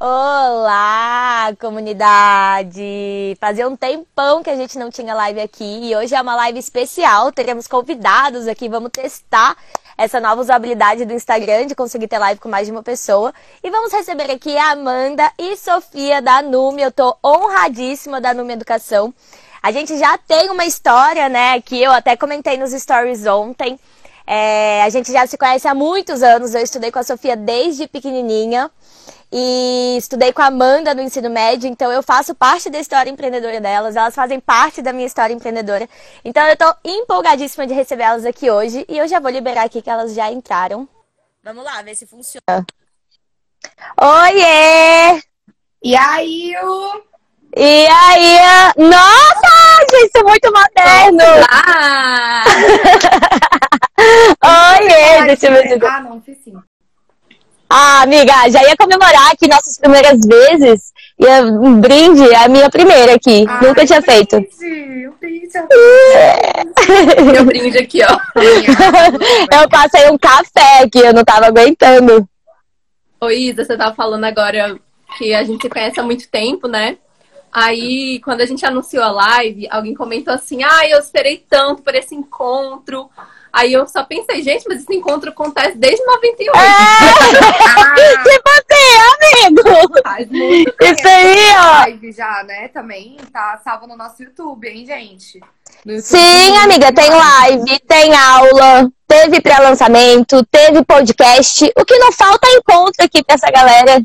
Olá, comunidade! Fazia um tempão que a gente não tinha live aqui e hoje é uma live especial. Teremos convidados aqui, vamos testar essa nova usabilidade do Instagram de conseguir ter live com mais de uma pessoa. E vamos receber aqui a Amanda e Sofia da Nume. Eu tô honradíssima da Nume Educação. A gente já tem uma história, né, que eu até comentei nos stories ontem. É, a gente já se conhece há muitos anos. Eu estudei com a Sofia desde pequenininha e estudei com a Amanda no ensino médio, então eu faço parte da história empreendedora delas, elas fazem parte da minha história empreendedora. Então eu estou empolgadíssima de receber elas aqui hoje e eu já vou liberar aqui que elas já entraram. Vamos lá, ver se funciona. Oiê! E aí, o... E aí? Nossa, gente, muito moderno! Ah! Oiê, deixa eu ver. Ah, não, fiz sim. Ah, amiga, já ia comemorar aqui nossas primeiras vezes. E um brinde, é a minha primeira aqui. Ai, Nunca tinha brinde, feito. Um brinde, Meu brinde aqui, ó. Eu passei um café aqui, eu não tava aguentando. Ô, Isa, você tava falando agora que a gente se conhece há muito tempo, né? Aí, quando a gente anunciou a live, alguém comentou assim: Ah, eu esperei tanto por esse encontro. Aí eu só pensei, gente, mas esse encontro acontece desde 98. É, tipo assim, amigo. Faz muito Isso aí, ó. live já, né? Também tá salvo no nosso YouTube, hein, gente? YouTube. Sim, amiga, tem live, tem aula, teve pré-lançamento, teve podcast. O que não falta é encontro aqui pra essa galera.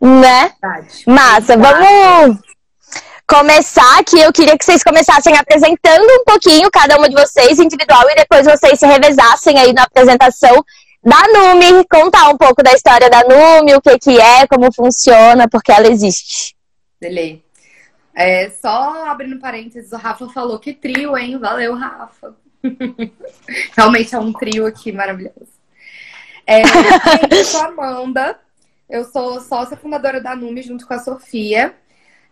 Né? Verdade. Massa, vamos começar aqui. Eu queria que vocês começassem apresentando um pouquinho cada uma de vocês, individual, e depois vocês se revezassem aí na apresentação da Nume, contar um pouco da história da Nume, o que que é, como funciona, porque ela existe. Beleza. É, só abrindo parênteses, o Rafa falou que trio, hein? Valeu, Rafa. Realmente é um trio aqui maravilhoso. É, eu sou a Amanda, eu sou sócia fundadora da Nume junto com a Sofia.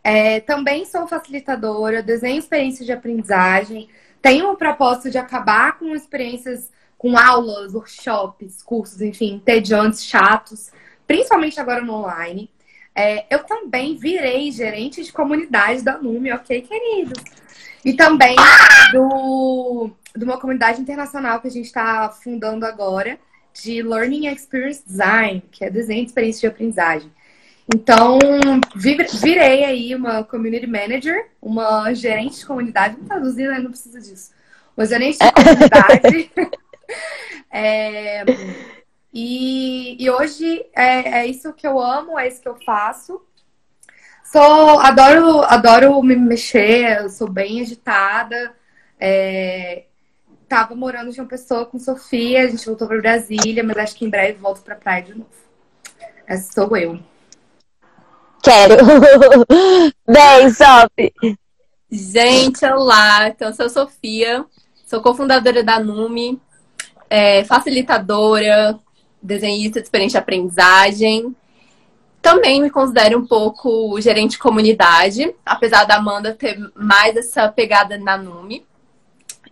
É, também sou facilitadora, desenho experiências de aprendizagem. Tenho o propósito de acabar com experiências, com aulas, workshops, cursos, enfim, entediantes, chatos, principalmente agora no online. É, eu também virei gerente de comunidade da Nume, ok, queridos? E também do, de uma comunidade internacional que a gente está fundando agora, de Learning Experience Design, que é desenho de experiência de aprendizagem. Então, vi- virei aí uma community manager, uma gerente de comunidade, vamos traduzir, né? Não precisa disso. Uma gerente de comunidade. É, e, e hoje é, é isso que eu amo, é isso que eu faço. Sou, adoro, adoro me mexer, sou bem agitada. É, tava morando de uma pessoa com Sofia, a gente voltou para Brasília, mas acho que em breve volto para praia de novo. Essa sou eu. Quero. Bem, Sophie. Gente, olá! Então, eu sou Sofia, sou cofundadora da Nume, é, facilitadora, desenhista de experiência de aprendizagem. Também me considero um pouco gerente de comunidade, apesar da Amanda ter mais essa pegada na Nume.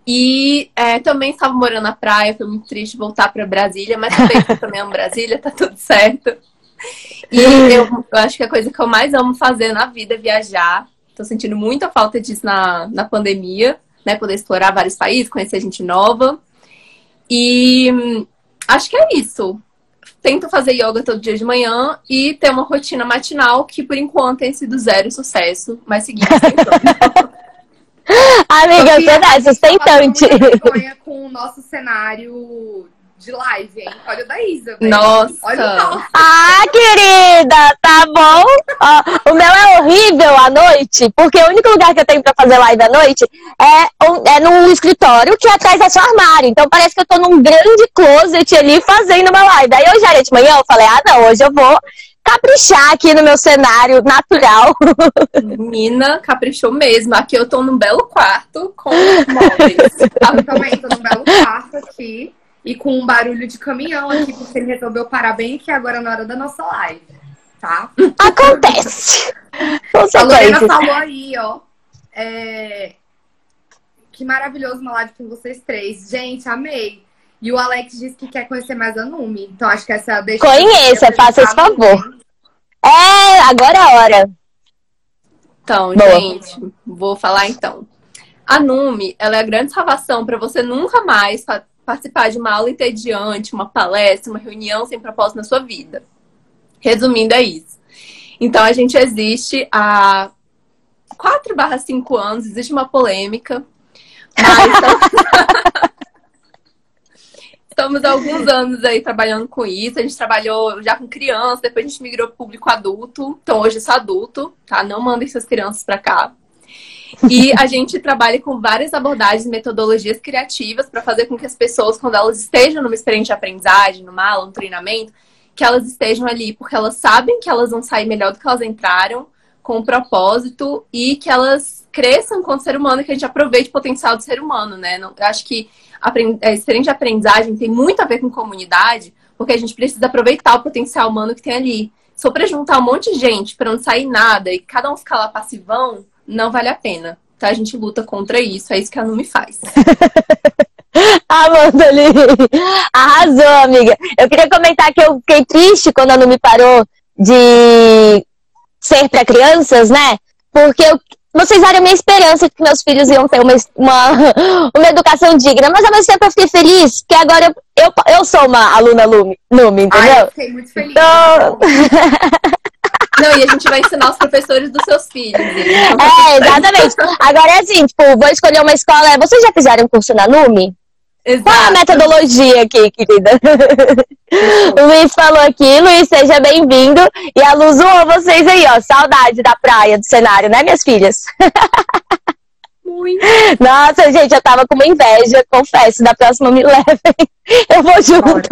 E é, também estava morando na praia, foi muito triste voltar para Brasília, mas também, eu também amo Brasília, tá tudo certo. E eu, eu acho que a coisa que eu mais amo fazer na vida é viajar. Tô sentindo muita falta disso na, na pandemia, né? Poder explorar vários países, conhecer gente nova. E acho que é isso. Tento fazer yoga todo dia de manhã e ter uma rotina matinal que, por enquanto, tem sido zero sucesso, mas seguimos. Amiga, tá sustentante. Eu tô muito vergonha com o nosso cenário de live, hein? Olha o da Isa. velho. Nossa! Olha o nosso. Ah, querida, tá bom? Ó, o meu é horrível à noite, porque o único lugar que eu tenho pra fazer live à noite é, um- é num escritório que atrás é só armário. Então parece que eu tô num grande closet ali fazendo uma live. Aí hoje era de manhã, eu falei, ah não, hoje eu vou caprichar aqui no meu cenário natural. Menina, caprichou mesmo. Aqui eu tô num belo quarto com móveis. Eu também tô num belo quarto aqui e com um barulho de caminhão aqui, porque ele resolveu parar bem aqui agora na hora da nossa live, tá? Acontece. A Lorena falou aí, ó. é, Que maravilhoso uma live com vocês três. Gente, amei. E o Alex disse que quer conhecer mais a Numi. Então acho que essa deixa. Conheça, faça esse Numi. favor. agora é a hora. Então, Boa. gente, vou falar então. A NUME, ela é a grande salvação para você nunca mais participar de uma aula entediante, uma palestra, uma reunião sem propósito na sua vida. Resumindo, é isso. Então, a gente existe há 4 barra 5 anos, existe uma polêmica, mas estamos há alguns anos aí trabalhando com isso. A gente trabalhou já com criança, depois a gente migrou para público adulto. Então, hoje eu sou adulto, tá? Não mandem suas crianças para cá. E a gente trabalha com várias abordagens, metodologias criativas para fazer com que as pessoas, quando elas estejam numa experiência de aprendizagem, numa aula, num treinamento, que elas estejam ali porque elas sabem que elas vão sair melhor do que elas entraram, com um propósito e que elas cresçam enquanto ser humano, que a gente aproveite o potencial do ser humano, né? Eu acho que a experiência de aprendizagem tem muito a ver com comunidade, porque a gente precisa aproveitar o potencial humano que tem ali. Se para juntar um monte de gente para não sair nada e cada um ficar lá passivão, não vale a pena. Então a gente luta contra isso, é isso que a Numi faz. Amanda ali. Arrasou, amiga. Eu queria comentar que eu fiquei triste quando a Numi parou de ser para crianças, né? Porque eu, vocês eram a minha esperança de que meus filhos iam ter uma, uma, uma educação digna. Mas ao mesmo tempo eu fiquei feliz que agora eu, eu, eu sou uma aluna Lume, Lume entendeu? Ai, eu fiquei muito feliz. Então... Não, e a gente vai ensinar os professores dos seus filhos. É, exatamente. Agora é assim, tipo, vou escolher uma escola. Vocês já fizeram curso na NUME? Exato. Qual é a metodologia aqui, querida? o Luiz falou aqui, Luiz, seja bem-vindo. E a Luz zoou vocês aí, ó. Saudade da praia, do cenário, né, minhas filhas? Muito. Nossa, gente, eu tava com uma inveja, confesso. Da próxima me levem. Eu vou junto.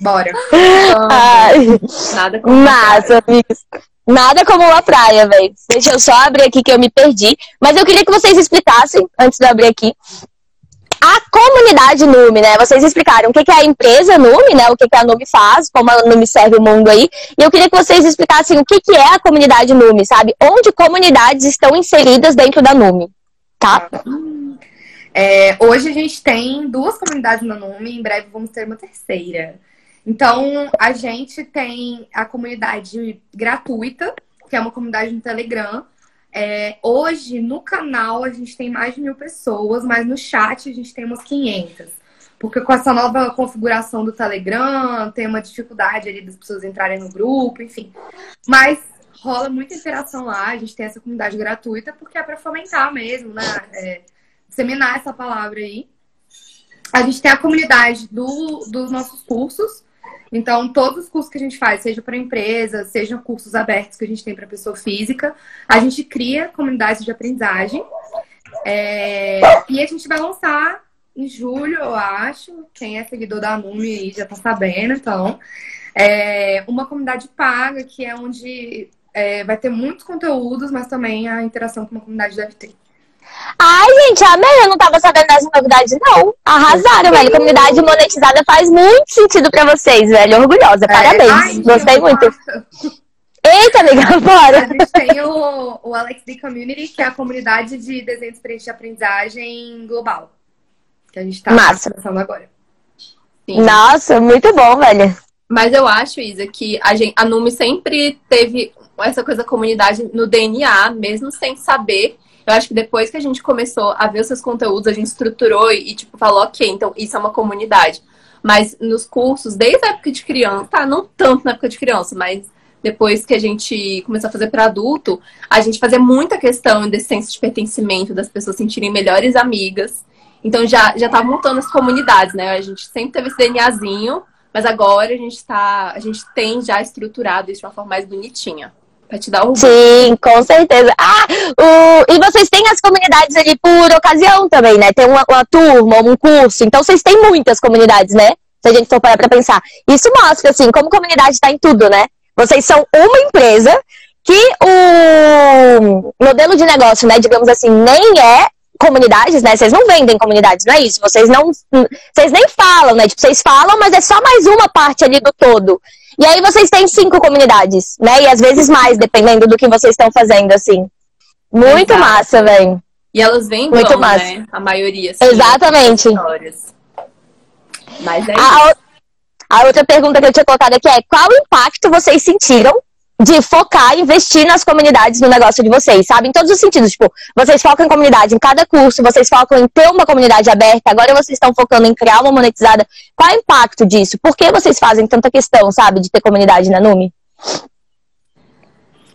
Bora. Bora. Ai. Nada como Massa, amigos. Nada como uma praia, velho. Deixa eu só abrir aqui que eu me perdi. Mas eu queria que vocês explicassem, antes de eu abrir aqui, a comunidade Nume, né? Vocês explicaram o que é a empresa Nume, né? O que a Nume faz, como a Nume serve o mundo aí. E eu queria que vocês explicassem o que é a comunidade Nume, sabe? Onde comunidades estão inseridas dentro da Nume, tá? É, hoje a gente tem duas comunidades na Nume, em breve vamos ter uma terceira. Então, a gente tem a comunidade gratuita, que é uma comunidade no Telegram, é, hoje, no canal, a gente tem mais de mil pessoas, mas no chat a gente tem umas 500. Porque com essa nova configuração do Telegram, tem uma dificuldade ali das pessoas entrarem no grupo, enfim. Mas rola muita interação lá, a gente tem essa comunidade gratuita, porque é para fomentar mesmo, né? É, disseminar essa palavra aí. A gente tem a comunidade do, dos nossos cursos, então, todos os cursos que a gente faz, seja para empresa, sejam cursos abertos que a gente tem para pessoa física, a gente cria comunidades de aprendizagem. É... E a gente vai lançar em julho, eu acho. Quem é seguidor da Numi aí já está sabendo, então. É uma comunidade paga, que é onde é, vai ter muitos conteúdos, mas também a interação com uma comunidade deve ter. Ai, gente, amei. Eu não tava sabendo dessa novidade, não. Arrasaram, velho. Comunidade monetizada faz muito sentido pra vocês, velho. Orgulhosa. É, Parabéns. Ai, Gostei muito. Eita, amiga, bora! A gente tem o, o Alex D Community, que é a comunidade de desenho de aprendizagem global. Que a gente tá começando agora. Sim. Nossa, muito bom, velho. Mas eu acho, Isa, que a, gente, a Numi sempre teve essa coisa comunidade no DNA, mesmo sem saber eu acho que depois que a gente começou a ver os seus conteúdos, a gente estruturou e, tipo, falou, ok, então isso é uma comunidade. Mas nos cursos, desde a época de criança, tá? Não tanto na época de criança, mas depois que a gente começou a fazer para adulto, a gente fazia muita questão desse senso de pertencimento, das pessoas sentirem melhores amigas. Então já, já tava montando as comunidades, né? A gente sempre teve esse DNAzinho, mas agora a gente tá. A gente tem já estruturado isso de uma forma mais bonitinha. Pra te dar. Sim, com certeza. Ah, o... e vocês têm as comunidades ali por ocasião também, né? Tem uma, uma turma, um curso. Então vocês têm muitas comunidades, né? Se a gente for parar pra pensar. Isso mostra, assim, como comunidade tá em tudo, né? Vocês são uma empresa que o modelo de negócio, né, digamos assim, nem é comunidades, né? Vocês não vendem comunidades, não é isso? Vocês não. Vocês nem falam, né? Tipo, vocês falam, mas é só mais uma parte ali do todo. E aí vocês têm cinco comunidades, né? E às vezes mais, dependendo do que vocês estão fazendo, assim. Muito Exato. massa, velho. E elas vêm Muito massa. né? A maioria. Assim, Exatamente. Mas é a, a outra pergunta que eu tinha colocado aqui é: qual impacto vocês sentiram de focar, investir nas comunidades no negócio de vocês, sabe? Em todos os sentidos. Tipo, vocês focam em comunidade em cada curso, vocês focam em ter uma comunidade aberta, agora vocês estão focando em criar uma monetizada. Qual é o impacto disso? Por que vocês fazem tanta questão, sabe, de ter comunidade na Numi?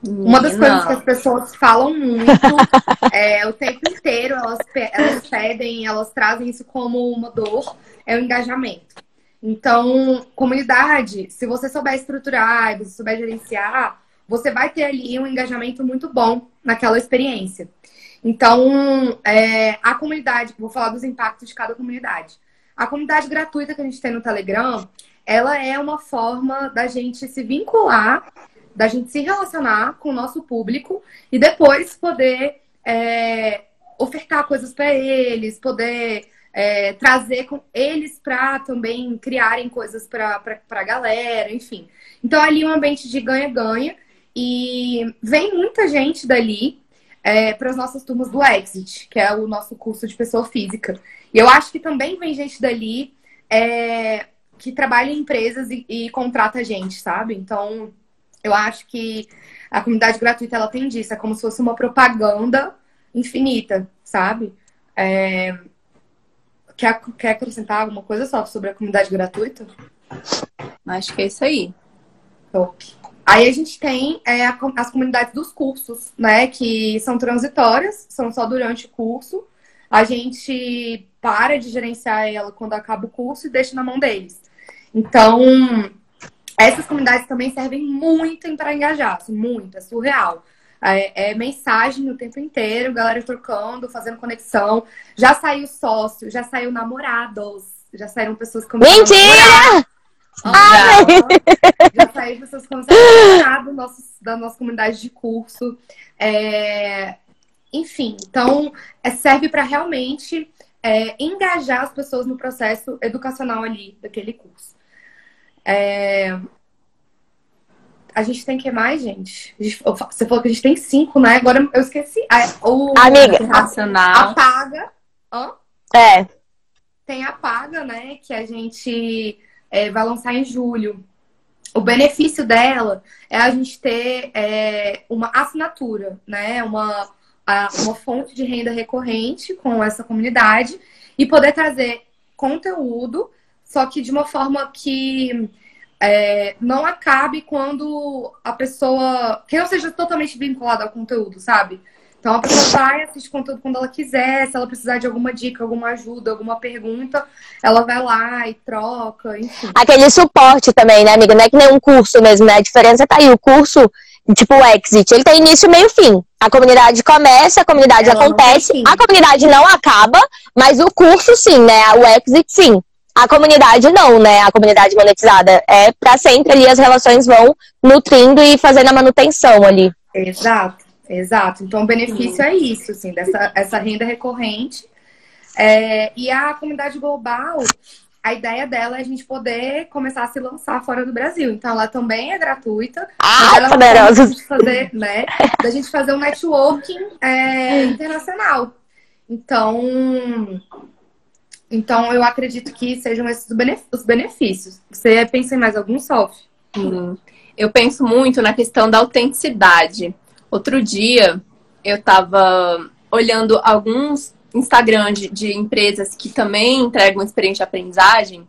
Uma das coisas que as pessoas falam muito é, o tempo inteiro, elas, elas pedem, elas trazem isso como uma dor, é o engajamento. Então, comunidade, se você souber estruturar, se você souber gerenciar, você vai ter ali um engajamento muito bom naquela experiência. Então, é, a comunidade, vou falar dos impactos de cada comunidade. A comunidade gratuita que a gente tem no Telegram, ela é uma forma da gente se vincular, da gente se relacionar com o nosso público e depois poder é, ofertar coisas para eles, poder é, trazer com eles para também criarem coisas para a galera, enfim. Então, ali um ambiente de ganha-ganha. E vem muita gente dali é, para as nossas turmas do Exit, que é o nosso curso de pessoa física. E eu acho que também vem gente dali é, que trabalha em empresas e, e contrata gente, sabe? Então, eu acho que a comunidade gratuita ela tem disso, é como se fosse uma propaganda infinita, sabe? É, Quer, quer acrescentar alguma coisa só sobre a comunidade gratuita? Acho que é isso aí. Top. Aí a gente tem é, as comunidades dos cursos, né? Que são transitórias, são só durante o curso. A gente para de gerenciar ela quando acaba o curso e deixa na mão deles. Então, essas comunidades também servem muito para engajar, assim, muito, é surreal. É, é, mensagem o tempo inteiro, galera trocando, fazendo conexão. Já saiu sócio, já saiu namorados, já saíram pessoas com Mentira! Ah, já saíram pessoas com namorado da nossa comunidade de curso. É, enfim, então é, serve para realmente é, engajar as pessoas no processo educacional ali daquele curso. É, a gente tem que mais, gente? Você falou que a gente tem cinco, né? Agora eu esqueci. O Amiga, racional. Apaga. Hã? É. Tem a Paga, né? Que a gente é, vai lançar em julho. O benefício dela é a gente ter é, uma assinatura, né? Uma, uma fonte de renda recorrente com essa comunidade e poder trazer conteúdo, só que de uma forma que é, não acabe quando a pessoa. que não seja totalmente vinculada ao conteúdo, sabe? Então a pessoa vai assistir conteúdo quando ela quiser, se ela precisar de alguma dica, alguma ajuda, alguma pergunta, ela vai lá e troca, enfim. Aquele suporte também, né, amiga? Não é que nem um curso mesmo, né? A diferença tá aí. O curso, tipo o Exit, ele tem início, meio fim. A comunidade começa, a comunidade ela acontece, a comunidade não acaba, mas o curso sim, né? O Exit sim. A comunidade não, né? A comunidade monetizada é para sempre ali as relações vão nutrindo e fazendo a manutenção ali. Exato, exato. Então o benefício é isso, assim, dessa essa renda recorrente. É, e a comunidade global, a ideia dela é a gente poder começar a se lançar fora do Brasil. Então ela também é gratuita. Ah, ela poderosa. fazer, né? Da gente fazer um networking é, internacional. Então, então, eu acredito que sejam esses os benefícios. Você pensa em mais algum, Sof? Sim. Eu penso muito na questão da autenticidade. Outro dia, eu estava olhando alguns Instagram de, de, empresas que também entregam experiência de aprendizagem.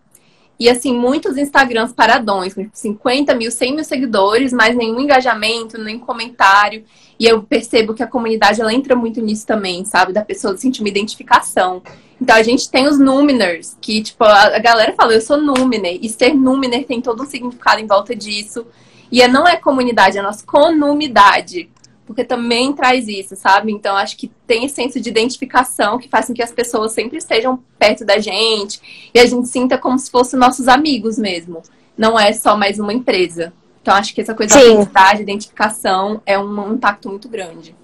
E, assim, muitos Instagrams paradões, com 50 mil, 100 mil seguidores, mas nenhum engajamento, nem comentário. E eu percebo que a comunidade, ela entra muito nisso também, sabe? Da pessoa sentir uma identificação. Então a gente tem os Numiners, que tipo, a galera fala, eu sou Numiner, e ser Numiner tem todo um significado em volta disso. E é, não é comunidade, é nossa conumidade, porque também traz isso, sabe? Então acho que tem esse senso de identificação que faz com que as pessoas sempre estejam perto da gente e a gente sinta como se fossem nossos amigos mesmo. Não é só mais uma empresa. Então acho que essa coisa Sim. da identidade, identificação é um impacto muito grande.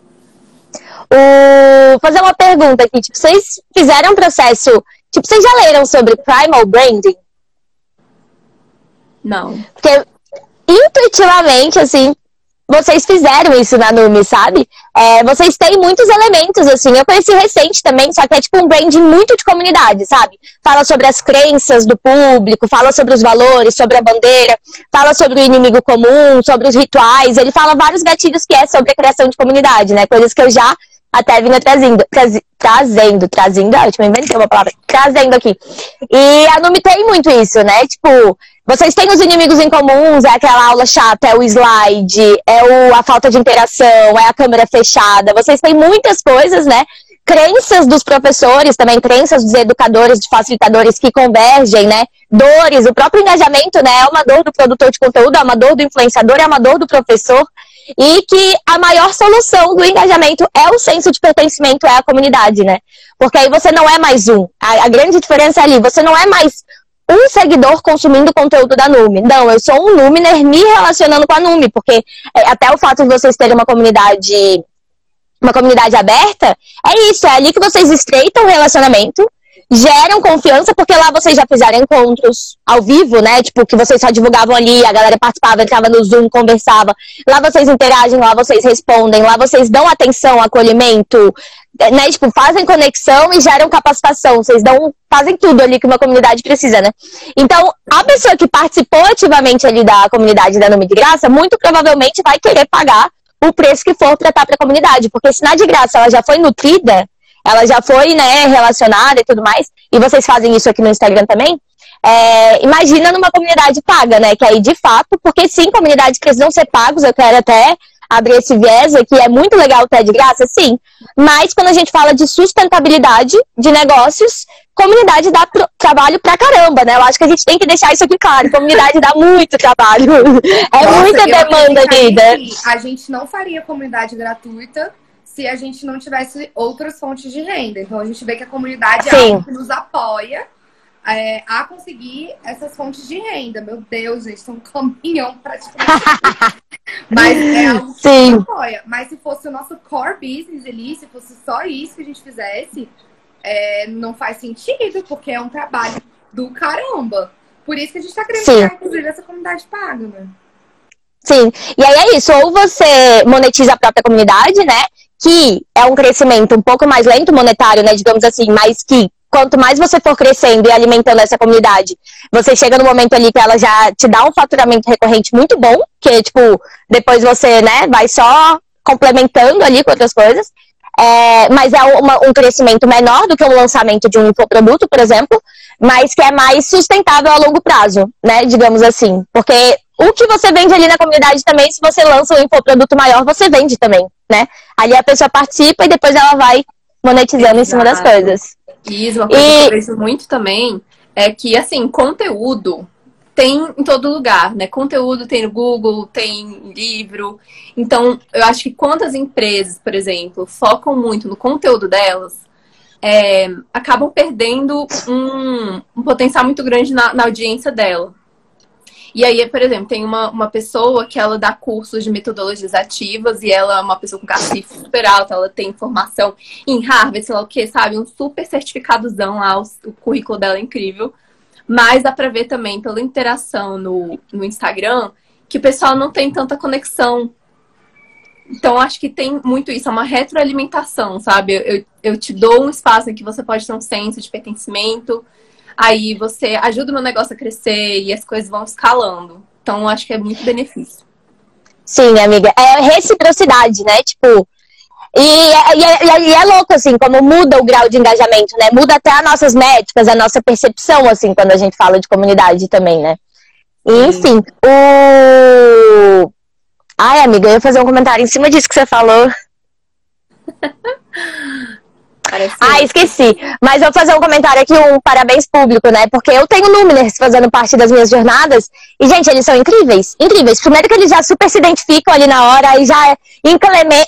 O... Fazer uma pergunta aqui. Tipo, vocês fizeram um processo. Tipo, vocês já leram sobre Primal Branding? Não. Porque intuitivamente, assim, vocês fizeram isso na Numi, sabe? É, vocês têm muitos elementos, assim. Eu conheci recente também, só que é tipo um branding muito de comunidade, sabe? Fala sobre as crenças do público, fala sobre os valores, sobre a bandeira, fala sobre o inimigo comum, sobre os rituais. Ele fala vários gatilhos que é sobre a criação de comunidade, né? Coisas que eu já até vinha trazendo, traz, trazendo, trazendo, ah, eu inventei uma palavra, trazendo aqui. E a Numi tem muito isso, né? Tipo, vocês têm os inimigos em comuns, é aquela aula chata, é o slide, é o, a falta de interação, é a câmera fechada. Vocês têm muitas coisas, né? Crenças dos professores, também crenças dos educadores, de facilitadores que convergem, né? Dores, o próprio engajamento, né? É uma dor do produtor de conteúdo, é uma dor do influenciador, é uma dor do professor. E que a maior solução do engajamento é o senso de pertencimento, é a comunidade, né? Porque aí você não é mais um. A, a grande diferença é ali, você não é mais um seguidor consumindo conteúdo da Nume. Não, eu sou um Numiner me relacionando com a Nume, porque é, até o fato de vocês terem uma comunidade uma comunidade aberta, é isso, é ali que vocês estreitam o relacionamento, geram confiança, porque lá vocês já fizeram encontros ao vivo, né? Tipo, que vocês só divulgavam ali, a galera participava, entrava no Zoom, conversava. Lá vocês interagem, lá vocês respondem, lá vocês dão atenção, acolhimento, né? Tipo, fazem conexão e geram capacitação. Vocês dão, fazem tudo ali que uma comunidade precisa, né? Então, a pessoa que participou ativamente ali da comunidade da Nome de Graça, muito provavelmente vai querer pagar o preço que for para estar para a comunidade, porque se na de graça ela já foi nutrida, ela já foi, né, relacionada e tudo mais, e vocês fazem isso aqui no Instagram também, é, imagina numa comunidade paga, né? Que aí, de fato, porque sim, comunidades precisam ser pagos, eu quero até abrir esse viés aqui, é muito legal ter de graça, sim. Mas quando a gente fala de sustentabilidade de negócios, comunidade dá pro, trabalho pra caramba, né? Eu acho que a gente tem que deixar isso aqui claro. Comunidade dá muito trabalho. É Nossa, muita demanda ali, né? A gente não faria comunidade gratuita se a gente não tivesse outras fontes de renda. Então a gente vê que a comunidade é algo que nos apoia é, a conseguir essas fontes de renda. Meu Deus, gente, são um caminhão praticamente. Mas é algo que Sim. apoia. Mas se fosse o nosso core business ali, se fosse só isso que a gente fizesse, é, não faz sentido, porque é um trabalho do caramba. Por isso que a gente está querendo criar, inclusive, essa comunidade paga, né? Sim, e aí é isso, ou você monetiza a própria comunidade, né? Que é um crescimento um pouco mais lento monetário, né, digamos assim, mas que quanto mais você for crescendo e alimentando essa comunidade, você chega no momento ali que ela já te dá um faturamento recorrente muito bom, que tipo, depois você, né, vai só complementando ali com outras coisas. É, mas é uma, um crescimento menor do que o lançamento de um infoproduto, por exemplo, mas que é mais sustentável a longo prazo, né? Digamos assim. Porque o que você vende ali na comunidade também, se você lança um infoproduto maior, você vende também né? Ali a pessoa participa e depois ela vai monetizando Exato. em cima das coisas. Isso, uma coisa e... que eu vejo muito também é que, assim, conteúdo tem em todo lugar, né? Conteúdo tem no Google, tem livro. Então, eu acho que quantas empresas, por exemplo, focam muito no conteúdo delas, é, acabam perdendo um, um, potencial muito grande na, na audiência dela. E aí, por exemplo, tem uma, uma pessoa que ela dá cursos de metodologias ativas e ela é uma pessoa com cacife super alto, ela tem formação em Harvard, sei lá o que, sabe? Um super certificadozão lá, o, o currículo dela é incrível. Mas dá pra ver também pela interação no, no Instagram que o pessoal não tem tanta conexão. Então, acho que tem muito isso, é uma retroalimentação, sabe? Eu, eu te dou um espaço em que você pode ter um senso de pertencimento, Aí você ajuda o meu negócio a crescer e as coisas vão escalando. Então, acho que é muito benefício. Sim, amiga. É reciprocidade, né? Tipo, e, e, e, e, é louco, assim, como muda o grau de engajamento, né? Muda até as nossas métricas, a nossa percepção, assim, quando a gente fala de comunidade também, né? Enfim, o. Ai, amiga, eu ia fazer um comentário em cima disso que você falou. Parece ah, esqueci. Mas vou fazer um comentário aqui, um parabéns público, né? Porque eu tenho Luminers fazendo parte das minhas jornadas. E, gente, eles são incríveis. Incríveis. Primeiro que eles já super se identificam ali na hora e já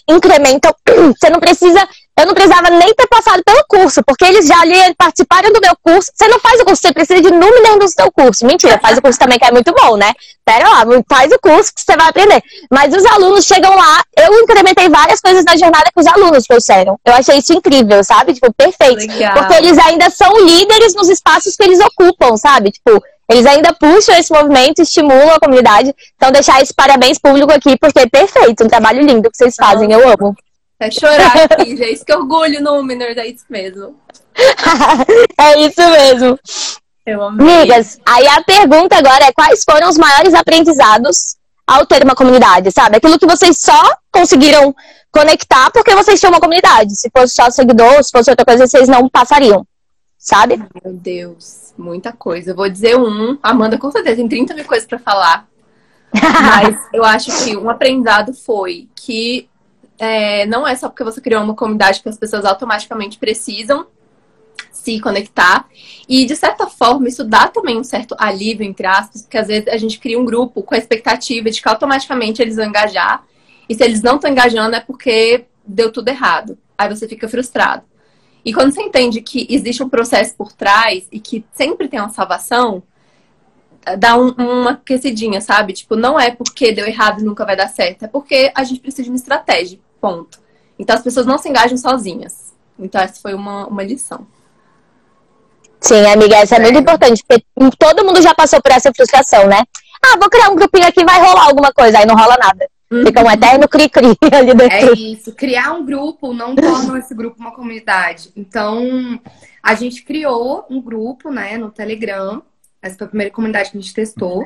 incrementam. Você não precisa eu não precisava nem ter passado pelo curso, porque eles já ali participaram do meu curso. Você não faz o curso, você precisa de número do seu curso. Mentira, faz o curso também que é muito bom, né? Pera lá, faz o curso que você vai aprender. Mas os alunos chegam lá, eu incrementei várias coisas na jornada que os alunos trouxeram. Eu achei isso incrível, sabe? Tipo, perfeito. Legal. Porque eles ainda são líderes nos espaços que eles ocupam, sabe? Tipo, Eles ainda puxam esse movimento, estimulam a comunidade. Então, deixar esse parabéns público aqui, porque é perfeito, um trabalho lindo que vocês fazem, eu amo. É chorar aqui, gente. Que orgulho, Númenor, é isso mesmo. é isso mesmo. Eu Amigas, aí a pergunta agora é quais foram os maiores aprendizados ao ter uma comunidade, sabe? Aquilo que vocês só conseguiram conectar porque vocês tinham uma comunidade. Se fosse só seguidor, se fosse outra coisa, vocês não passariam, sabe? Meu Deus, muita coisa. Eu vou dizer um. Amanda, com certeza, tem 30 mil coisas para falar. Mas eu acho que um aprendizado foi que é, não é só porque você criou uma comunidade que as pessoas automaticamente precisam se conectar. E, de certa forma, isso dá também um certo alívio, entre aspas, porque às vezes a gente cria um grupo com a expectativa de que automaticamente eles vão engajar. E se eles não estão engajando é porque deu tudo errado. Aí você fica frustrado. E quando você entende que existe um processo por trás e que sempre tem uma salvação, dá um, uma aquecidinha, sabe? Tipo, não é porque deu errado e nunca vai dar certo, é porque a gente precisa de uma estratégia. Ponto. Então as pessoas não se engajam sozinhas. Então essa foi uma, uma lição. Sim, amiga, essa é, é muito importante, porque todo mundo já passou por essa frustração, né? Ah, vou criar um grupinho aqui, vai rolar alguma coisa, aí não rola nada. Uhum. Fica um eterno cri-cri ali dentro. É isso, criar um grupo não torna esse grupo uma comunidade. Então, a gente criou um grupo, né, no Telegram. Essa foi a primeira comunidade que a gente testou.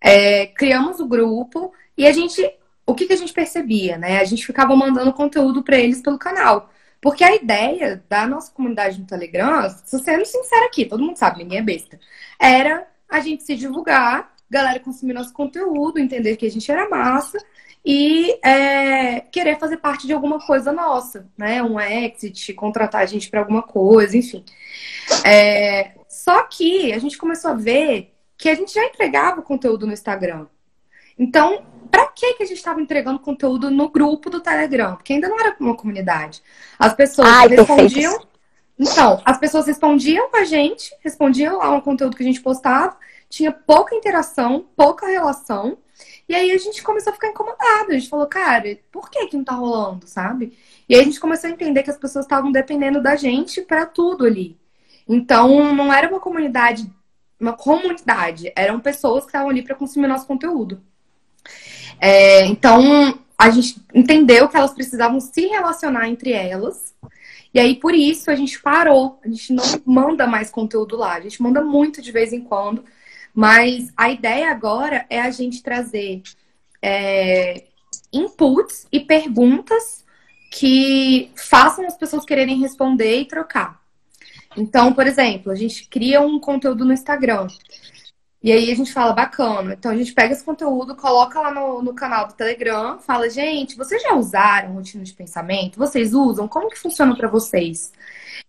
É, criamos o grupo e a gente o que, que a gente percebia, né? A gente ficava mandando conteúdo para eles pelo canal. Porque a ideia da nossa comunidade no Telegram, sendo sincera aqui, todo mundo sabe, ninguém é besta, era a gente se divulgar, galera consumir nosso conteúdo, entender que a gente era massa e é, querer fazer parte de alguma coisa nossa, né? Um exit, contratar a gente para alguma coisa, enfim. É, só que a gente começou a ver que a gente já entregava conteúdo no Instagram. Então, para que que a gente estava entregando conteúdo no grupo do Telegram? Porque ainda não era uma comunidade. As pessoas Ai, respondiam. Perfeito. Então, as pessoas respondiam com a gente, respondiam lá um conteúdo que a gente postava, tinha pouca interação, pouca relação. E aí a gente começou a ficar incomodado. A gente falou, cara, por que que não tá rolando, sabe? E aí a gente começou a entender que as pessoas estavam dependendo da gente para tudo ali. Então, não era uma comunidade, uma comunidade, eram pessoas que estavam ali para consumir nosso conteúdo. É, então, a gente entendeu que elas precisavam se relacionar entre elas. E aí, por isso, a gente parou. A gente não manda mais conteúdo lá. A gente manda muito de vez em quando. Mas a ideia agora é a gente trazer é, inputs e perguntas que façam as pessoas quererem responder e trocar. Então, por exemplo, a gente cria um conteúdo no Instagram. E aí a gente fala, bacana. Então a gente pega esse conteúdo, coloca lá no, no canal do Telegram, fala, gente, vocês já usaram rotina de pensamento? Vocês usam? Como que funciona para vocês?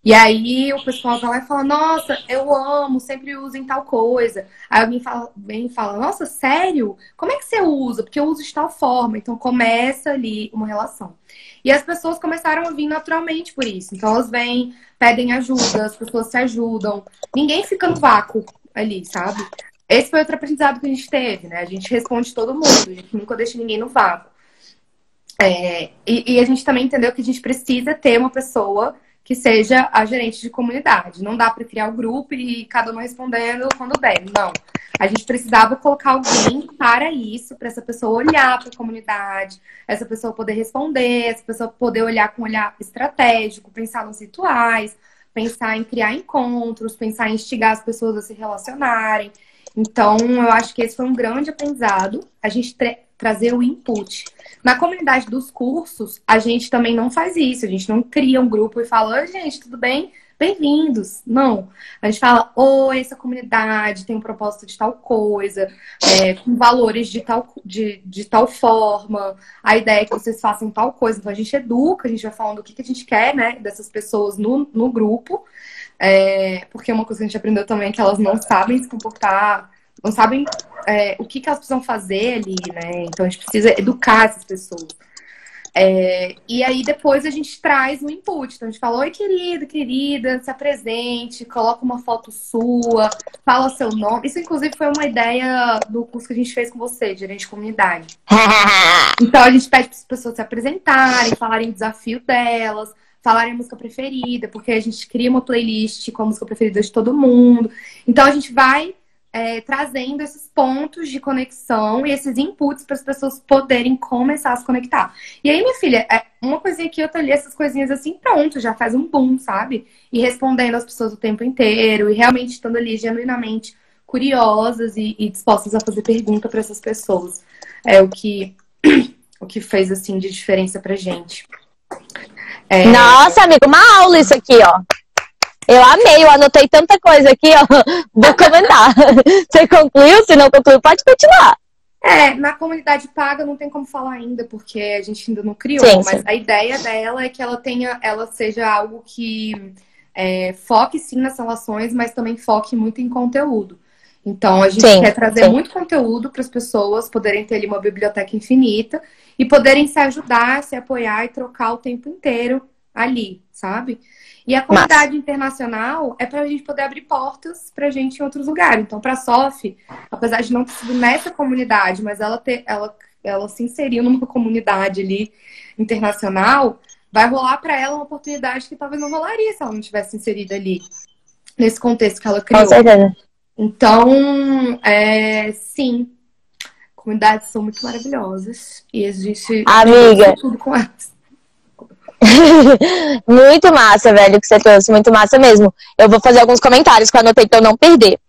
E aí o pessoal vai lá e fala, nossa, eu amo, sempre uso em tal coisa. Aí alguém fala, vem e fala, nossa, sério? Como é que você usa? Porque eu uso de tal forma. Então começa ali uma relação. E as pessoas começaram a vir naturalmente por isso. Então elas vêm, pedem ajuda, as pessoas se ajudam. Ninguém fica no vácuo ali, sabe? Esse foi outro aprendizado que a gente teve, né? A gente responde todo mundo, a gente nunca deixa ninguém no vácuo. É, e, e, a gente também entendeu que a gente precisa ter uma pessoa que seja a gerente de comunidade. Não dá para criar o grupo e cada um respondendo quando der. Não. A gente precisava colocar alguém para isso, para essa pessoa olhar para a comunidade, essa pessoa poder responder, essa pessoa poder olhar com um olhar estratégico, pensar nos rituais, pensar em criar encontros, pensar em instigar as pessoas a se relacionarem. Então, eu acho que esse foi um grande aprendizado, a gente trazer o input. Na comunidade dos cursos, a gente também não faz isso, a gente não cria um grupo e fala, oi, gente, tudo bem? Bem-vindos. Não. A gente fala, oi, essa comunidade tem um propósito de tal coisa, é, com valores de tal, de, de tal forma, a ideia é que vocês façam tal coisa. Então, a gente educa, a gente vai falando o que, que a gente quer, né, dessas pessoas no, no grupo. É, porque uma coisa que a gente aprendeu também é que elas não sabem se comportar, não sabem é, o que, que elas precisam fazer ali, né? Então a gente precisa educar essas pessoas. É, e aí depois a gente traz o input. Então a gente fala, oi querido, querida, se apresente, coloca uma foto sua, fala seu nome. Isso inclusive foi uma ideia do curso que a gente fez com você, gerente de comunidade. então a gente pede para as pessoas se apresentarem, falarem o desafio delas falarem a música preferida, porque a gente cria uma playlist com a música preferida de todo mundo. Então a gente vai é, trazendo esses pontos de conexão e esses inputs para as pessoas poderem começar a se conectar. E aí, minha filha, é uma coisinha aqui, outra ali, essas coisinhas assim, pronto, já faz um boom, sabe? E respondendo as pessoas o tempo inteiro e realmente estando ali genuinamente curiosas e, e dispostas a fazer pergunta para essas pessoas. É o que o que fez assim de diferença pra gente. É... Nossa, amigo, uma aula isso aqui, ó. Eu amei, eu anotei tanta coisa aqui, ó. Vou comentar. Você concluiu? Se não concluiu, pode continuar. É, na comunidade paga não tem como falar ainda, porque a gente ainda não criou, sim, mas sim. a ideia dela é que ela tenha, ela seja algo que é, foque sim nas relações, mas também foque muito em conteúdo. Então a gente sim, quer trazer muito conteúdo para as pessoas poderem ter ali uma biblioteca infinita e poderem se ajudar, se apoiar e trocar o tempo inteiro ali, sabe? E a comunidade Mas... internacional é para a gente poder abrir portas para a gente em outros lugares. Então, para a SOF, apesar de não ter sido nessa comunidade, mas ela, ter, ela, ela se inseriu numa comunidade ali internacional, vai rolar para ela uma oportunidade que talvez não rolaria se ela não tivesse inserida ali, nesse contexto que ela criou. Com certeza. Então, é, sim, comunidades são muito maravilhosas e existe Amiga. tudo com elas. muito massa, velho, que você trouxe, muito massa mesmo. Eu vou fazer alguns comentários que eu anotei pra eu não perder.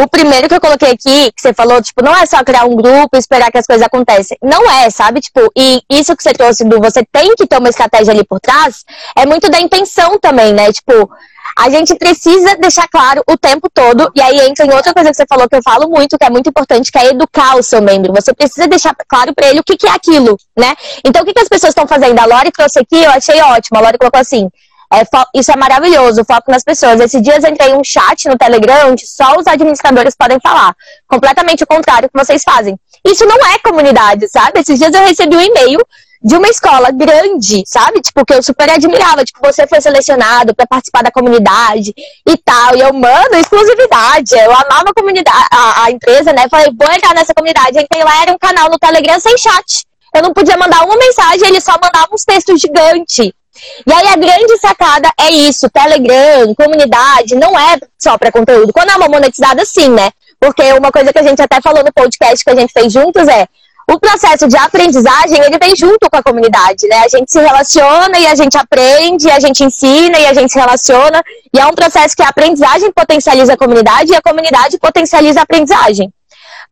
O primeiro que eu coloquei aqui, que você falou, tipo, não é só criar um grupo e esperar que as coisas acontecem. Não é, sabe? Tipo, e isso que você trouxe do você tem que ter uma estratégia ali por trás, é muito da intenção também, né? Tipo, a gente precisa deixar claro o tempo todo, e aí entra em outra coisa que você falou que eu falo muito, que é muito importante, que é educar o seu membro. Você precisa deixar claro para ele o que, que é aquilo, né? Então, o que, que as pessoas estão fazendo? A Lori trouxe aqui, eu achei ótimo. A Lori colocou assim: é, isso é maravilhoso, foco nas pessoas. Esses dias entrei em um chat no Telegram onde só os administradores podem falar. Completamente o contrário que vocês fazem. Isso não é comunidade, sabe? Esses dias eu recebi um e-mail de uma escola grande, sabe? Tipo, que eu super admirava. Tipo, você foi selecionado para participar da comunidade e tal. E eu, mano, exclusividade. Eu amava a comunidade, a, a empresa, né? Falei, vou entrar nessa comunidade. Entrei lá, era um canal no Telegram sem chat. Eu não podia mandar uma mensagem, ele só mandava uns textos gigantes. E aí a grande sacada é isso, Telegram, comunidade, não é só para conteúdo. Quando é uma monetizada, sim, né? Porque uma coisa que a gente até falou no podcast que a gente fez juntos é o processo de aprendizagem, ele vem junto com a comunidade, né? A gente se relaciona e a gente aprende, a gente ensina e a gente se relaciona. E é um processo que a aprendizagem potencializa a comunidade e a comunidade potencializa a aprendizagem.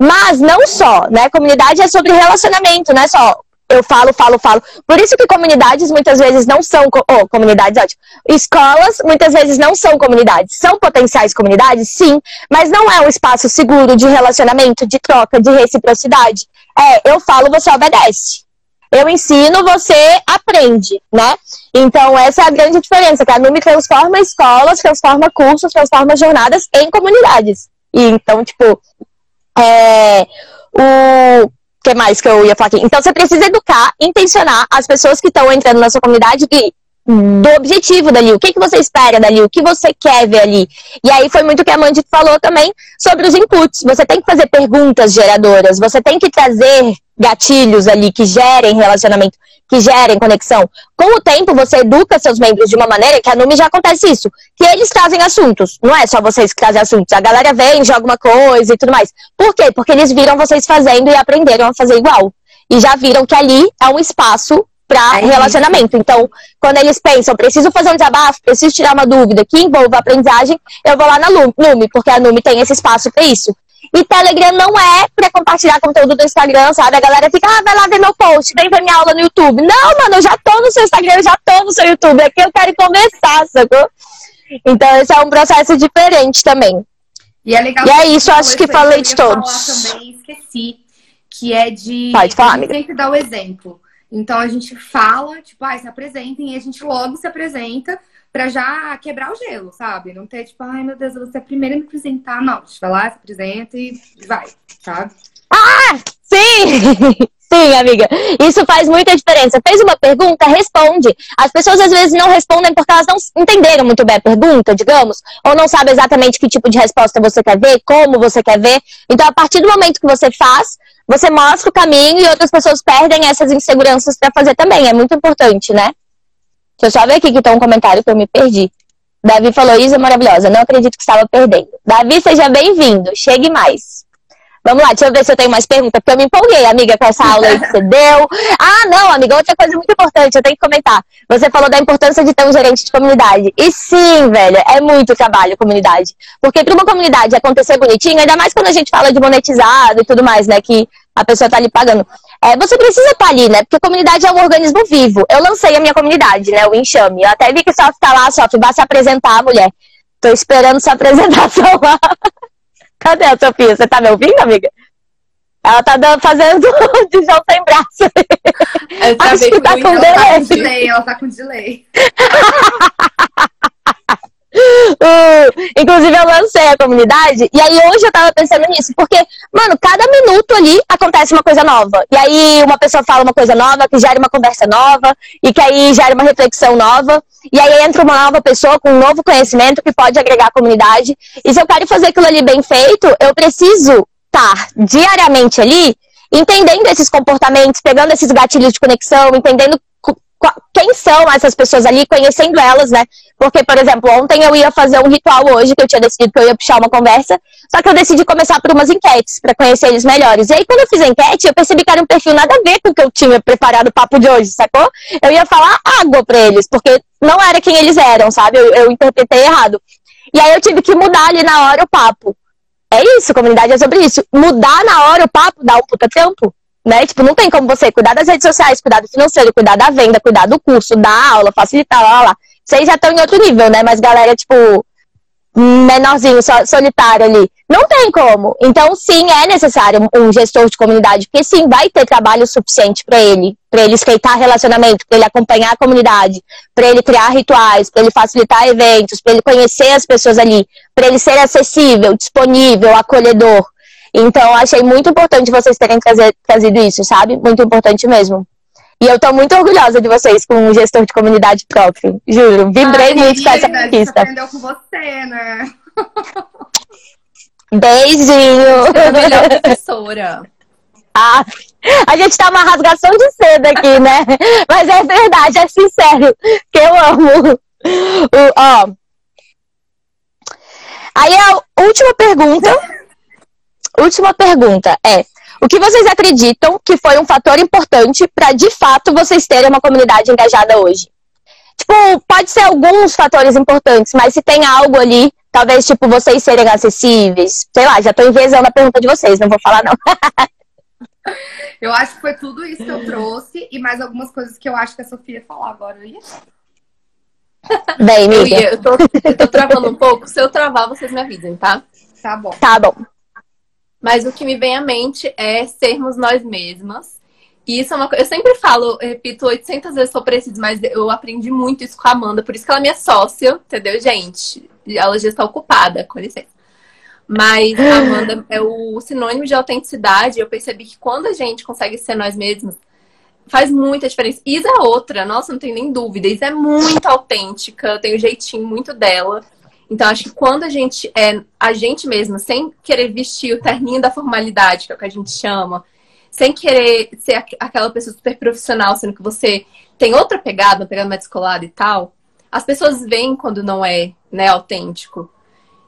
Mas não só, né? Comunidade é sobre relacionamento, não é só eu falo, falo, falo. Por isso que comunidades muitas vezes não são. Oh, comunidades, ótimo. Escolas muitas vezes não são comunidades. São potenciais comunidades, sim, mas não é um espaço seguro de relacionamento, de troca, de reciprocidade. É, eu falo, você obedece. Eu ensino, você aprende, né? Então, essa é a grande diferença, que a NUME transforma escolas, transforma cursos, transforma jornadas em comunidades. E então, tipo, é, o que mais que eu ia falar aqui? Então você precisa educar, intencionar as pessoas que estão entrando na sua comunidade de, do objetivo dali, o que, que você espera dali, o que você quer ver ali. E aí foi muito o que a Mandy falou também sobre os inputs. Você tem que fazer perguntas geradoras, você tem que trazer gatilhos ali que gerem relacionamento que gerem conexão. Com o tempo, você educa seus membros de uma maneira que a Numi já acontece isso, que eles trazem assuntos. Não é só vocês que trazem assuntos. A galera vem, joga uma coisa e tudo mais. Por quê? Porque eles viram vocês fazendo e aprenderam a fazer igual. E já viram que ali é um espaço para é relacionamento. Então, quando eles pensam, preciso fazer um desabafo, preciso tirar uma dúvida que envolva aprendizagem, eu vou lá na Numi, porque a Numi tem esse espaço para isso. E Telegram não é pra compartilhar conteúdo do Instagram, sabe? A galera fica, ah, vai lá ver meu post, vem ver minha aula no YouTube. Não, mano, eu já tô no seu Instagram, eu já tô no seu YouTube. Aqui eu quero conversar, sacou? Então esse é um processo diferente também. E é legal. E é isso, acho que falei de todos. também esqueci, que é de Pode falar, amiga. sempre dar o exemplo. Então a gente fala, tipo, ah, se apresentem, e a gente logo se apresenta pra já quebrar o gelo, sabe? Não ter tipo, ai meu Deus, você é a primeira a me apresentar. Não, vai lá, se apresenta e vai, sabe? Ah! Sim! Sim, amiga. Isso faz muita diferença. Fez uma pergunta, responde. As pessoas às vezes não respondem porque elas não entenderam muito bem a pergunta, digamos, ou não sabem exatamente que tipo de resposta você quer ver, como você quer ver. Então, a partir do momento que você faz, você mostra o caminho e outras pessoas perdem essas inseguranças para fazer também. É muito importante, né? Deixa eu só ver aqui que tem um comentário que eu me perdi. Davi falou, Isa maravilhosa, não acredito que estava perdendo. Davi, seja bem-vindo, chegue mais. Vamos lá, deixa eu ver se eu tenho mais perguntas, porque eu me empolguei, amiga, com essa aula aí que você deu. Ah, não, amiga, outra coisa muito importante, eu tenho que comentar. Você falou da importância de ter um gerente de comunidade. E sim, velho, é muito trabalho comunidade. Porque para uma comunidade acontecer bonitinho, ainda mais quando a gente fala de monetizado e tudo mais, né, que a pessoa tá ali pagando. É, você precisa estar tá ali, né? Porque a comunidade é um organismo vivo. Eu lancei a minha comunidade, né? O Enxame. Eu até vi que só tá lá, só vai se apresentar, mulher. Tô esperando sua apresentação lá. Cadê a Sofia? Você tá me ouvindo, amiga? Ela tá dando, fazendo de João sem braço. Acho que tá com delay. Ela tá com delay, ela tá com delay. Inclusive, eu lancei a comunidade, e aí hoje eu tava pensando nisso, porque, mano, cada minuto ali acontece uma coisa nova. E aí uma pessoa fala uma coisa nova, que gera uma conversa nova, e que aí gera uma reflexão nova. E aí entra uma nova pessoa com um novo conhecimento que pode agregar a comunidade. E se eu quero fazer aquilo ali bem feito, eu preciso estar diariamente ali, entendendo esses comportamentos, pegando esses gatilhos de conexão, entendendo quem são essas pessoas ali, conhecendo elas, né? Porque, por exemplo, ontem eu ia fazer um ritual hoje, que eu tinha decidido que eu ia puxar uma conversa, só que eu decidi começar por umas enquetes, para conhecer eles melhores. E aí, quando eu fiz a enquete, eu percebi que era um perfil nada a ver com o que eu tinha preparado o papo de hoje, sacou? Eu ia falar água pra eles, porque não era quem eles eram, sabe? Eu, eu interpretei errado. E aí eu tive que mudar ali na hora o papo. É isso, comunidade é sobre isso. Mudar na hora o papo dá um puta tempo né? Tipo, não tem como você cuidar das redes sociais, cuidar do financeiro, cuidar da venda, cuidar do curso, da aula, facilitar, lá, lá. Vocês já estão em outro nível, né? Mas galera, tipo, menorzinho, solitário ali. Não tem como. Então, sim, é necessário um gestor de comunidade, porque sim, vai ter trabalho suficiente para ele, para ele estreitar relacionamento, para ele acompanhar a comunidade, para ele criar rituais, para ele facilitar eventos, para ele conhecer as pessoas ali, para ele ser acessível, disponível, acolhedor. Então, achei muito importante vocês terem trazer, trazido isso, sabe? Muito importante mesmo. E eu tô muito orgulhosa de vocês com um gestor de comunidade próprio. Juro, vibrei Ai, muito com essa conquista. aprendeu com você, né? Beijinho! Você é a melhor professora. Ah, a gente tá uma rasgação de seda aqui, né? Mas é verdade, é sincero, que eu amo. O, ó. Aí a última pergunta última pergunta é: o que vocês acreditam que foi um fator importante para de fato vocês terem uma comunidade engajada hoje? Tipo, pode ser alguns fatores importantes, mas se tem algo ali, talvez tipo vocês serem acessíveis, sei lá, já tô envezando a pergunta de vocês, não vou falar não. eu acho que foi tudo isso que eu trouxe e mais algumas coisas que eu acho que a Sofia ia falar agora. Eu ia Bem, amiga. Eu, ia, eu, tô, eu tô travando um pouco. Se eu travar, vocês me avisem, tá? Tá bom. Tá bom. Mas o que me vem à mente é sermos nós mesmas. E isso é uma coisa. Eu sempre falo, repito 800 vezes se for preciso, mas eu aprendi muito isso com a Amanda. Por isso que ela é minha sócia, entendeu, gente? Ela já está ocupada, com licença. Mas a Amanda é o sinônimo de autenticidade. Eu percebi que quando a gente consegue ser nós mesmos, faz muita diferença. Isa é outra, nossa, não tem nem dúvida. Isa é muito autêntica, tem o um jeitinho muito dela. Então, acho que quando a gente é a gente mesma, sem querer vestir o terninho da formalidade, que é o que a gente chama, sem querer ser aquela pessoa super profissional, sendo que você tem outra pegada, uma pegada mais descolada e tal, as pessoas veem quando não é né, autêntico.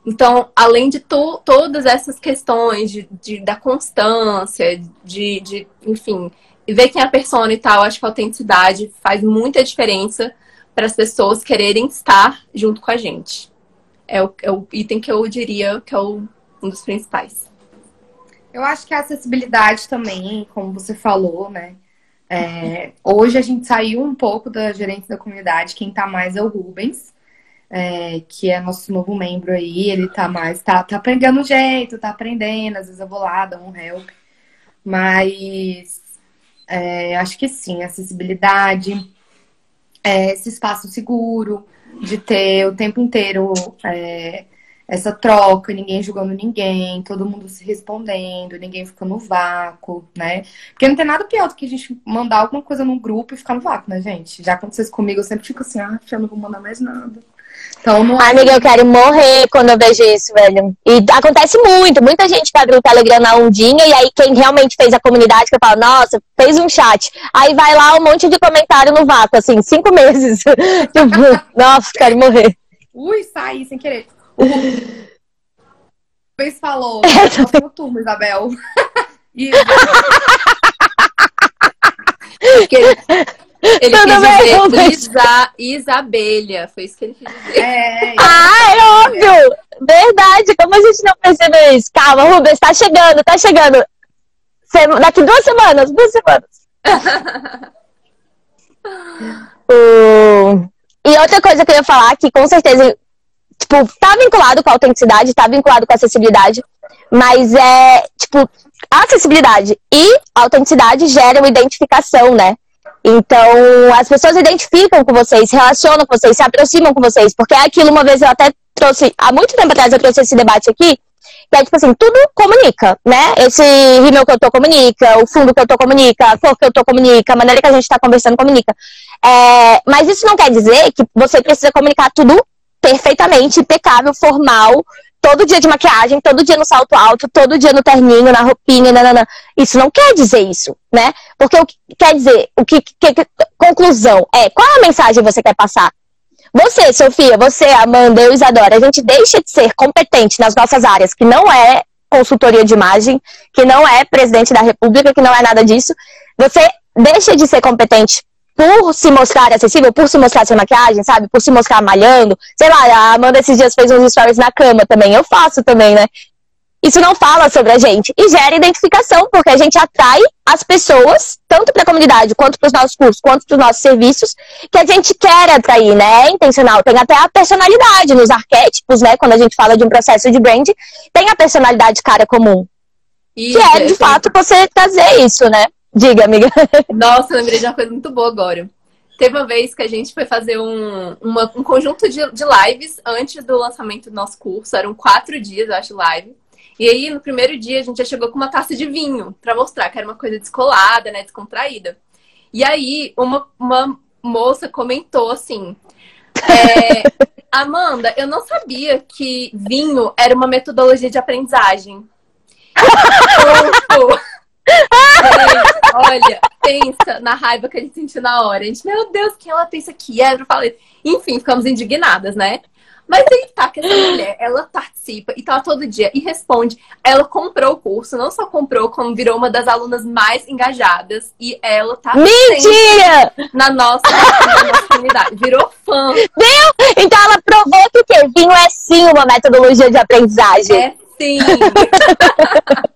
Então, além de to todas essas questões de, de da constância, de, de, enfim, ver quem é a persona e tal, acho que a autenticidade faz muita diferença para as pessoas quererem estar junto com a gente é o, é o item que eu diria que é o, um dos principais. Eu acho que a acessibilidade também, como você falou, né? É, hoje a gente saiu um pouco da gerente da comunidade, quem tá mais é o Rubens, é, que é nosso novo membro aí, ele tá mais, tá, tá aprendendo um jeito, tá aprendendo, às vezes eu vou lá, dar um help. Mas é, acho que sim, acessibilidade, é, esse espaço seguro, de ter o tempo inteiro é, essa troca, ninguém julgando ninguém, todo mundo se respondendo, ninguém ficando no vácuo, né? Porque não tem nada pior do que a gente mandar alguma coisa num grupo e ficar no vácuo, né, gente? Já aconteceu isso comigo, eu sempre fico assim, ah, eu não vou mandar mais nada. Então, não é... Amiga, eu quero morrer quando eu vejo isso, velho. E acontece muito. Muita gente abre o Telegram na ondinha e aí quem realmente fez a comunidade que fala, nossa, fez um chat. Aí vai lá um monte de comentário no vácuo, assim, cinco meses. tipo, nossa, quero morrer. Ui, saí sem querer. O Rubens falou, é, no turno, Isabel. Isso. Ele, ele quis dizer Isa, Isabelha. Foi isso que ele quis dizer. É, ah, é óbvio! Verdade, como a gente não percebeu isso? Calma, Rubens, tá chegando, tá chegando. Daqui duas semanas, duas semanas. o... E outra coisa que eu ia falar, que com certeza, tipo, tá vinculado com a autenticidade, tá vinculado com a acessibilidade, mas é, tipo, a acessibilidade e a autenticidade geram identificação, né? Então, as pessoas identificam com vocês, relacionam com vocês, se aproximam com vocês, porque é aquilo, uma vez eu até trouxe, há muito tempo atrás eu trouxe esse debate aqui, que é tipo assim, tudo comunica, né? Esse rímel que eu tô comunica, o fundo que eu tô comunica, a cor que eu tô comunica, a maneira que a gente tá conversando comunica. É, mas isso não quer dizer que você precisa comunicar tudo perfeitamente, impecável, formal, todo dia de maquiagem, todo dia no salto alto, todo dia no terninho, na roupinha, nanana. Isso não quer dizer isso, né? Porque o que quer dizer, o que, que conclusão é, qual a mensagem você quer passar? Você, Sofia, você, Amanda, eu, Isadora, a gente deixa de ser competente nas nossas áreas, que não é consultoria de imagem, que não é presidente da república, que não é nada disso. Você deixa de ser competente por se mostrar acessível, por se mostrar sem maquiagem, sabe? Por se mostrar malhando. Sei lá, a Amanda esses dias fez uns stories na cama também. Eu faço também, né? isso não fala sobre a gente e gera identificação, porque a gente atrai as pessoas, tanto para a comunidade, quanto para os nossos cursos, quanto para os nossos serviços, que a gente quer atrair, né? É intencional. Tem até a personalidade nos arquétipos, né? Quando a gente fala de um processo de brand, tem a personalidade cara comum. que é, de fato, você trazer isso, né? Diga, amiga. Nossa, lembrei de uma coisa muito boa agora. Teve uma vez que a gente foi fazer um, uma, um conjunto de, de lives antes do lançamento do nosso curso. Eram quatro dias, eu acho, live. E aí, no primeiro dia, a gente já chegou com uma taça de vinho para mostrar que era uma coisa descolada, né? Descontraída. E aí, uma, uma moça comentou assim: é, Amanda, eu não sabia que vinho era uma metodologia de aprendizagem. olha, pensa na raiva que a gente sentiu na hora. A gente, meu Deus, quem ela pensa que é? Eu falei. Enfim, ficamos indignadas, né? Mas aí tá que essa mulher, ela participa e tá todo dia e responde. Ela comprou o curso, não só comprou, como virou uma das alunas mais engajadas. E ela tá Mentira! na nossa, na nossa comunidade. Virou fã. Viu? Então ela provou que o? Vinho é sim uma metodologia de aprendizagem. É sim.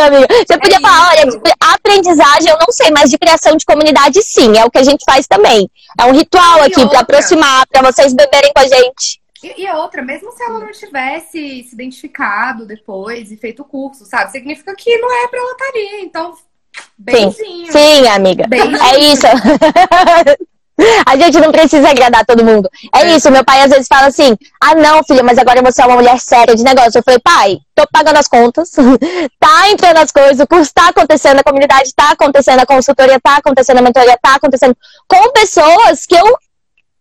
Amiga. Você podia é falar, olha, de aprendizagem eu não sei, mas de criação de comunidade sim, é o que a gente faz também. É um ritual aqui para aproximar, para vocês beberem com a gente. E, e, outra, mesmo se ela não tivesse se identificado depois e feito o curso, sabe? Significa que não é pra ela ali. Então, Sim, sim, amiga. Beizinho. É isso. A gente não precisa agradar todo mundo. É, é, isso, meu pai às vezes fala assim: ah, não, filha, mas agora você é uma mulher séria de negócio. Eu falei, pai, tô pagando as contas, tá entrando as coisas, o curso tá acontecendo, a comunidade tá acontecendo, a consultoria tá acontecendo, a mentoria tá acontecendo, com pessoas que eu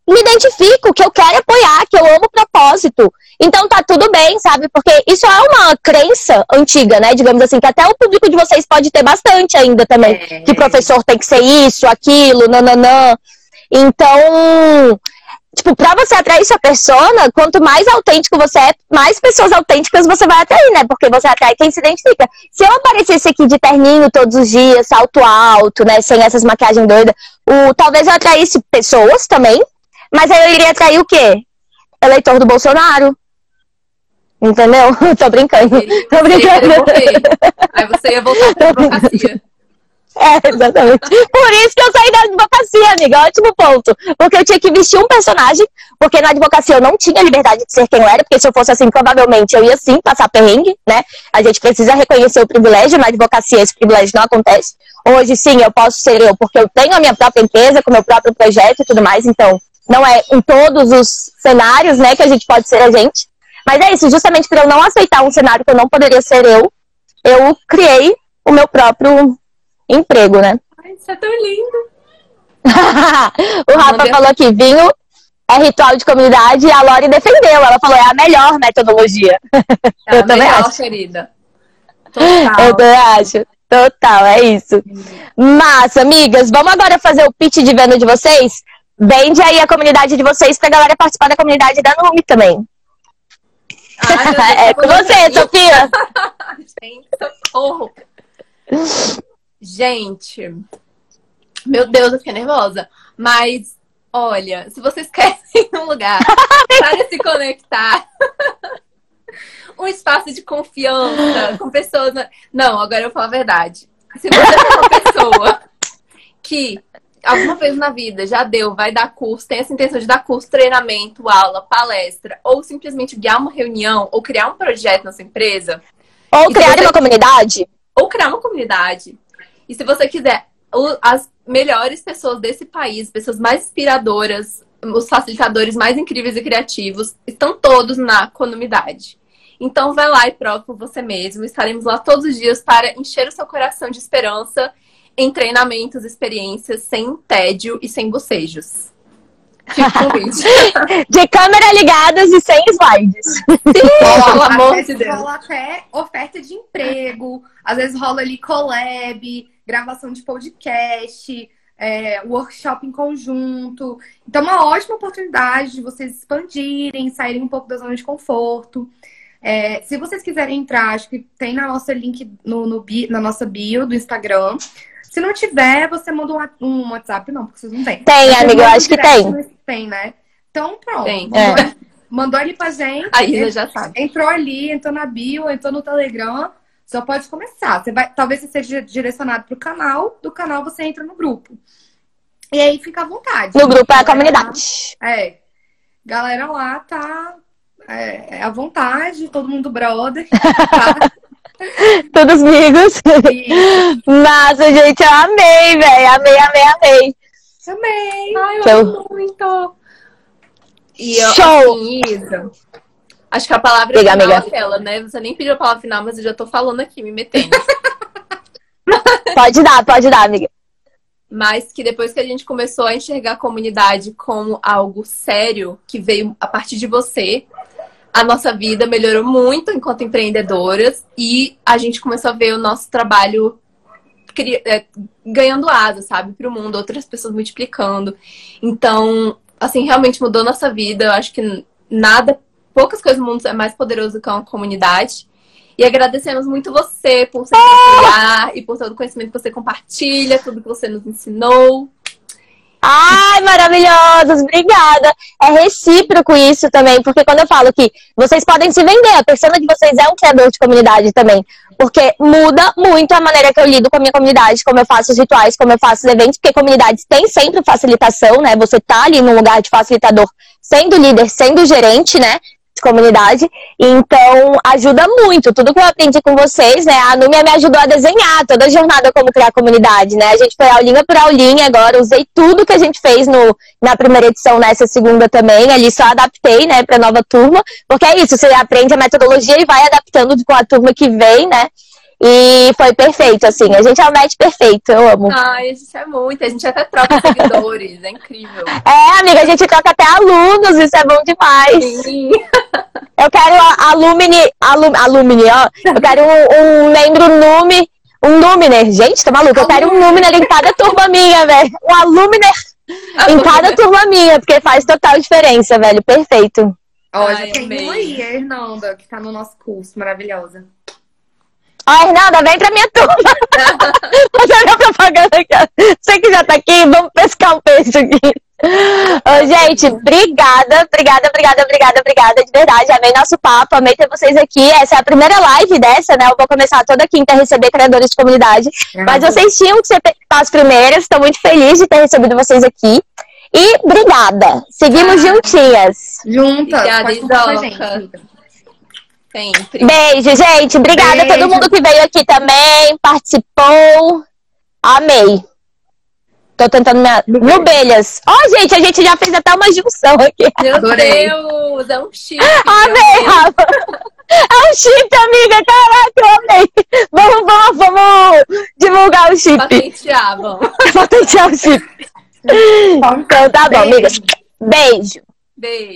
me identifico, que eu quero apoiar, que eu amo o propósito. Então tá tudo bem, sabe? Porque isso é uma crença antiga, né? Digamos assim, que até o público de vocês pode ter bastante ainda também. É. Que professor tem que ser isso, aquilo, nananã. Então, tipo, pra você atrair sua persona, quanto mais autêntico você é, mais pessoas autênticas você vai atrair, né? Porque você atrai quem se identifica. Se eu aparecesse aqui de terninho todos os dias, salto alto, né? Sem essas maquiagens doidas, o, talvez eu atraísse pessoas também, mas aí eu iria atrair o quê? Eleitor do Bolsonaro. Entendeu? Tô brincando. Tô brincando. Aí você ia voltar pra advocacia. É, exatamente. Por isso que eu saí da advocacia, amiga. Ótimo ponto. Porque eu tinha que vestir um personagem, porque na advocacia eu não tinha liberdade de ser quem eu era, porque se eu fosse assim, provavelmente eu ia sim passar perrengue, né? A gente precisa reconhecer o privilégio, na advocacia esse privilégio não acontece. Hoje sim, eu posso ser eu, porque eu tenho a minha própria empresa, com o meu próprio projeto e tudo mais, então não é em todos os cenários, né, que a gente pode ser a gente. Mas é isso, justamente por eu não aceitar um cenário que eu não poderia ser eu, eu criei o meu próprio emprego, né? Ai, isso é tão lindo. o Rafa falou aqui, vinho é ritual de comunidade e a Lori defendeu. Ela falou, é a melhor metodologia. É eu a também melhor, acho. querida. Total. Eu também acho. Total, é isso. Massa, amigas. Vamos agora fazer o pitch de venda de vocês? vende aí a comunidade de vocês pra galera participar da comunidade da Numi também. Ai, é com você, Sofia. Gente, socorro. Gente, meu Deus, eu fiquei nervosa. Mas, olha, se vocês querem um lugar para se conectar, um espaço de confiança com pessoas. Não, agora eu falo a verdade. Se você é uma pessoa que alguma vez na vida já deu, vai dar curso, tem essa intenção de dar curso, treinamento, aula, palestra, ou simplesmente guiar uma reunião, ou criar um projeto na sua empresa. Ou criar você... uma comunidade. Ou criar uma comunidade. E se você quiser, as melhores pessoas desse país, pessoas mais inspiradoras, os facilitadores mais incríveis e criativos, estão todos na comunidade. Então vai lá e prova por você mesmo. Estaremos lá todos os dias para encher o seu coração de esperança em treinamentos, experiências sem tédio e sem bocejos. de câmera ligadas e sem slides. Sim, pelo amor de Deus. Rola até oferta de emprego, às vezes rola ali collab, gravação de podcast, é, workshop em conjunto. Então, uma ótima oportunidade de vocês expandirem, saírem um pouco da zona de conforto. É, se vocês quiserem entrar, acho que tem na nossa link no, no na nossa bio do Instagram. Se não tiver, você manda um, um WhatsApp, não, porque vocês não têm. Tem, amiga, eu acho que tem. Tem, né? Então, pronto. Tem. Mandou, é. mandou ali pra gente. A Isa já sabe. Entrou ali, entrou na bio, entrou no Telegram. Só pode começar. Você vai, talvez você seja direcionado pro canal, do canal você entra no grupo. E aí fica à vontade. No grupo é a comunidade. É. Galera lá tá é, é à vontade, todo mundo brother. Tá? Todos amigos. Massa, gente, eu amei, velho. Amei, amei, amei. Amei. Ai, eu então... amo muito. E eu, Show! Assim, Isa, acho que a palavra Diga, final amiga. é aquela, né? Você nem pediu a palavra final, mas eu já tô falando aqui, me metendo. pode dar, pode dar, amiga. Mas que depois que a gente começou a enxergar a comunidade como algo sério, que veio a partir de você, a nossa vida melhorou muito enquanto empreendedoras e a gente começou a ver o nosso trabalho é, ganhando asa, sabe, para o mundo, outras pessoas multiplicando. Então, assim, realmente mudou nossa vida. Eu acho que nada, poucas coisas no mundo é mais poderoso que uma comunidade. E agradecemos muito você por sempre apoiar e por todo o conhecimento que você compartilha, tudo que você nos ensinou. Ai, maravilhosos, obrigada. É recíproco isso também, porque quando eu falo que vocês podem se vender, a persona de vocês é um criador de comunidade também. Porque muda muito a maneira que eu lido com a minha comunidade, como eu faço os rituais, como eu faço os eventos, porque comunidades têm sempre facilitação, né? Você tá ali num lugar de facilitador, sendo líder, sendo gerente, né? De comunidade. Então, ajuda muito. Tudo que eu aprendi com vocês, né? A Númia me ajudou a desenhar toda a jornada como criar comunidade, né? A gente foi aulinha por aulinha agora, usei tudo que a gente fez no, na primeira edição, nessa segunda também. Ali só adaptei, né, pra nova turma. Porque é isso, você aprende a metodologia e vai adaptando com a turma que vem, né? E foi perfeito, assim. A gente é o match perfeito, eu amo. Ai, a gente é muito. A gente até troca seguidores, é incrível. É, amiga, a gente troca até alunos, isso é bom demais. Sim. Eu quero alumni, alum, alumni, ó. Eu quero um, um membro Numi, um Numiner. Gente, tá maluco? Eu quero um Numiner em cada turma minha, velho. Um Aluminer em cada turma minha, porque faz total diferença, velho. Perfeito. Ó, já tem uma aí, a Hernanda, que tá no nosso curso, maravilhosa. Ó, Hernanda, vem pra minha turma. Fazer minha propaganda aqui. Você que já tá aqui, vamos pescar um peixe aqui. Ô, gente, obrigada, obrigada, obrigada, obrigada, obrigada, de verdade. Amei nosso papo, amei ter vocês aqui. Essa é a primeira live dessa, né? Eu vou começar toda quinta a receber criadores de comunidade. Uhum. Mas vocês tinham que ser as primeiras. Estou muito feliz de ter recebido vocês aqui. E obrigada. Seguimos ah. juntinhas. Juntas. Obrigada, Isoca. Sempre. Beijo, gente. Obrigada Beijo. a todo mundo que veio aqui também, participou. Amei. Tô tentando me. Nubelhas. Ó, oh, gente, a gente já fez até uma junção aqui. Meu Adorei. Deus, é um chip. Amei, Rafa. É um chip, amiga. Caraca, eu amei. Vamos, vamos, vamos divulgar o chip. Patentear, vamos. Patentear o chip. Então tá bom, amigas. Beijo. Beijo.